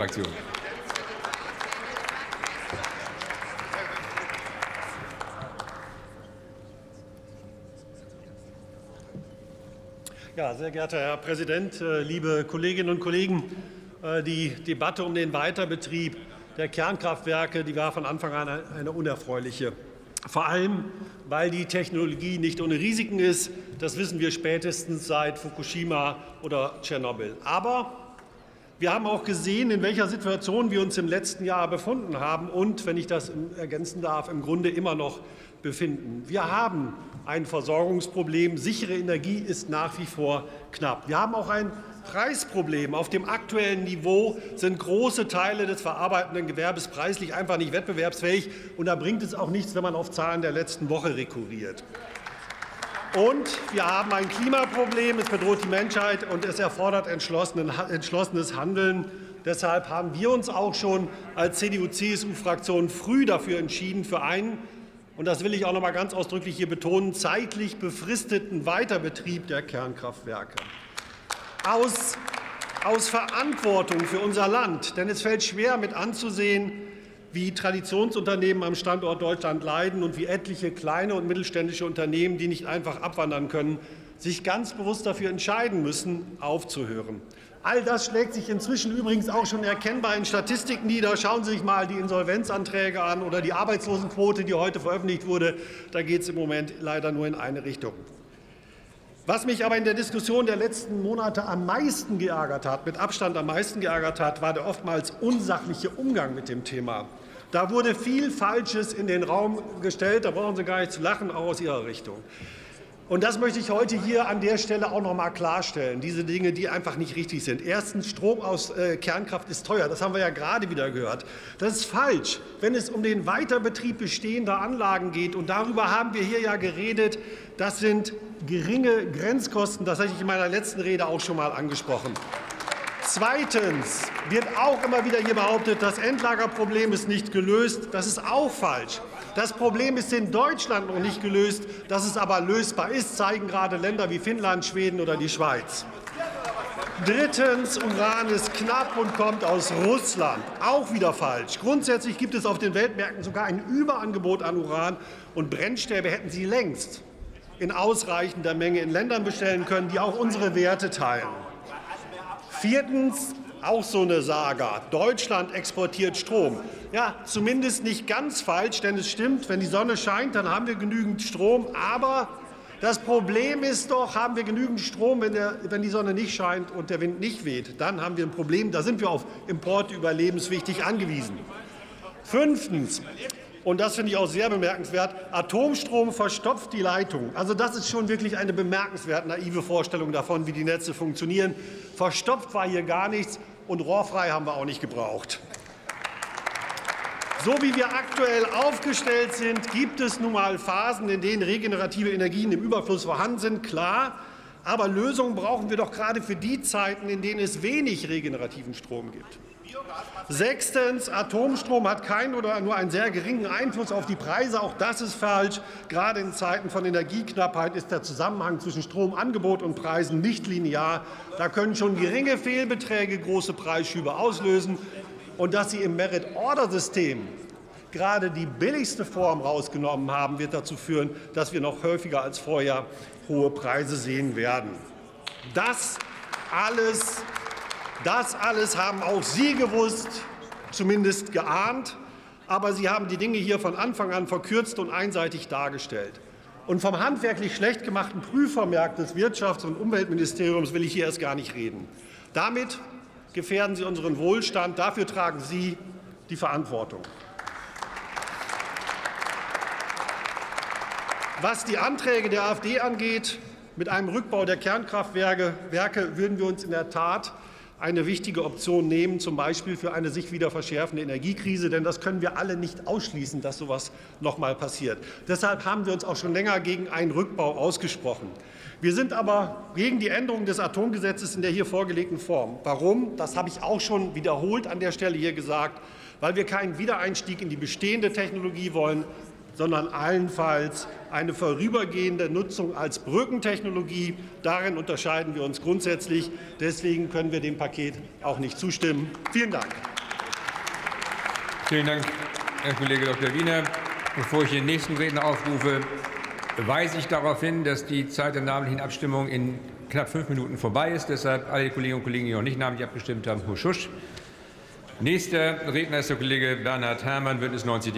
Fraktion. Ja, sehr geehrter Herr Präsident, äh, liebe Kolleginnen und Kollegen! Äh, die Debatte um den Weiterbetrieb der Kernkraftwerke die war von Anfang an eine unerfreuliche. Vor allem, weil die Technologie nicht ohne Risiken ist. Das wissen wir spätestens seit Fukushima oder Tschernobyl. Aber wir haben auch gesehen, in welcher Situation wir uns im letzten Jahr befunden haben und, wenn ich das ergänzen darf, im Grunde immer noch befinden. Wir haben ein Versorgungsproblem. Sichere Energie ist nach wie vor knapp. Wir haben auch ein Preisproblem. Auf dem aktuellen Niveau sind große Teile des verarbeitenden Gewerbes preislich einfach nicht wettbewerbsfähig. Und da bringt es auch nichts, wenn man auf Zahlen der letzten Woche rekurriert. Und wir haben ein Klimaproblem, es bedroht die Menschheit und es erfordert entschlossenes Handeln. Deshalb haben wir uns auch schon als CDU-CSU-Fraktion früh dafür entschieden, für einen, und das will ich auch noch mal ganz ausdrücklich hier betonen, zeitlich befristeten Weiterbetrieb der Kernkraftwerke. Aus, aus Verantwortung für unser Land, denn es fällt schwer mit anzusehen, wie Traditionsunternehmen am Standort Deutschland leiden und wie etliche kleine und mittelständische Unternehmen, die nicht einfach abwandern können, sich ganz bewusst dafür entscheiden müssen, aufzuhören. All das schlägt sich inzwischen übrigens auch schon erkennbar in Statistiken nieder. Schauen Sie sich mal die Insolvenzanträge an oder die Arbeitslosenquote, die heute veröffentlicht wurde. Da geht es im Moment leider nur in eine Richtung. Was mich aber in der Diskussion der letzten Monate am meisten geärgert hat, mit Abstand am meisten geärgert hat, war der oftmals unsachliche Umgang mit dem Thema. Da wurde viel Falsches in den Raum gestellt, da brauchen Sie gar nicht zu lachen, auch aus Ihrer Richtung. Und das möchte ich heute hier an der Stelle auch noch mal klarstellen. Diese Dinge, die einfach nicht richtig sind. Erstens, Strom aus äh, Kernkraft ist teuer. Das haben wir ja gerade wieder gehört. Das ist falsch. Wenn es um den Weiterbetrieb bestehender Anlagen geht, und darüber haben wir hier ja geredet, das sind geringe Grenzkosten. Das hatte ich in meiner letzten Rede auch schon mal angesprochen. Zweitens wird auch immer wieder hier behauptet, das Endlagerproblem ist nicht gelöst. Das ist auch falsch. Das Problem ist in Deutschland noch nicht gelöst. Dass es aber lösbar ist, zeigen gerade Länder wie Finnland, Schweden oder die Schweiz. Drittens, Uran ist knapp und kommt aus Russland. Auch wieder falsch. Grundsätzlich gibt es auf den Weltmärkten sogar ein Überangebot an Uran und Brennstäbe hätten Sie längst in ausreichender Menge in Ländern bestellen können, die auch unsere Werte teilen. Viertens, auch so eine Saga. Deutschland exportiert Strom. Ja, zumindest nicht ganz falsch, denn es stimmt, wenn die Sonne scheint, dann haben wir genügend Strom. Aber das Problem ist doch, haben wir genügend Strom, wenn, der, wenn die Sonne nicht scheint und der Wind nicht weht. Dann haben wir ein Problem. Da sind wir auf Importe überlebenswichtig angewiesen. Fünftens, und das finde ich auch sehr bemerkenswert, Atomstrom verstopft die Leitung. Also das ist schon wirklich eine bemerkenswert naive Vorstellung davon, wie die Netze funktionieren. Verstopft war hier gar nichts und rohrfrei haben wir auch nicht gebraucht. So wie wir aktuell aufgestellt sind, gibt es nun mal Phasen, in denen regenerative Energien im Überfluss vorhanden sind, klar. Aber Lösungen brauchen wir doch gerade für die Zeiten, in denen es wenig regenerativen Strom gibt. Sechstens. Atomstrom hat keinen oder nur einen sehr geringen Einfluss auf die Preise. Auch das ist falsch. Gerade in Zeiten von Energieknappheit ist der Zusammenhang zwischen Stromangebot und Preisen nicht linear. Da können schon geringe Fehlbeträge große Preisschübe auslösen. Und dass Sie im Merit-Order-System gerade die billigste Form rausgenommen haben, wird dazu führen, dass wir noch häufiger als vorher hohe Preise sehen werden. Das alles das alles haben auch Sie gewusst, zumindest geahnt. Aber Sie haben die Dinge hier von Anfang an verkürzt und einseitig dargestellt. Und vom handwerklich schlecht gemachten Prüfvermerk des Wirtschafts- und Umweltministeriums will ich hier erst gar nicht reden. Damit gefährden Sie unseren Wohlstand. Dafür tragen Sie die Verantwortung. Was die Anträge der AfD angeht, mit einem Rückbau der Kernkraftwerke würden wir uns in der Tat eine wichtige Option nehmen, zum Beispiel für eine sich wieder verschärfende Energiekrise. Denn das können wir alle nicht ausschließen, dass so etwas noch mal passiert. Deshalb haben wir uns auch schon länger gegen einen Rückbau ausgesprochen. Wir sind aber gegen die Änderung des Atomgesetzes in der hier vorgelegten Form. Warum? Das habe ich auch schon wiederholt an der Stelle hier gesagt. Weil wir keinen Wiedereinstieg in die bestehende Technologie wollen, sondern allenfalls eine vorübergehende Nutzung als Brückentechnologie. Darin unterscheiden wir uns grundsätzlich. Deswegen können wir dem Paket auch nicht zustimmen. Vielen Dank. Vielen Dank, Herr Kollege Dr. Wiener. Bevor ich den nächsten Redner aufrufe, weise ich darauf hin, dass die Zeit der namentlichen Abstimmung in knapp fünf Minuten vorbei ist. Deshalb alle Kolleginnen und Kollegen, die noch nicht namentlich abgestimmt haben, husch, husch. Nächster Redner ist der Kollege Bernhard Herrmann, Bündnis 90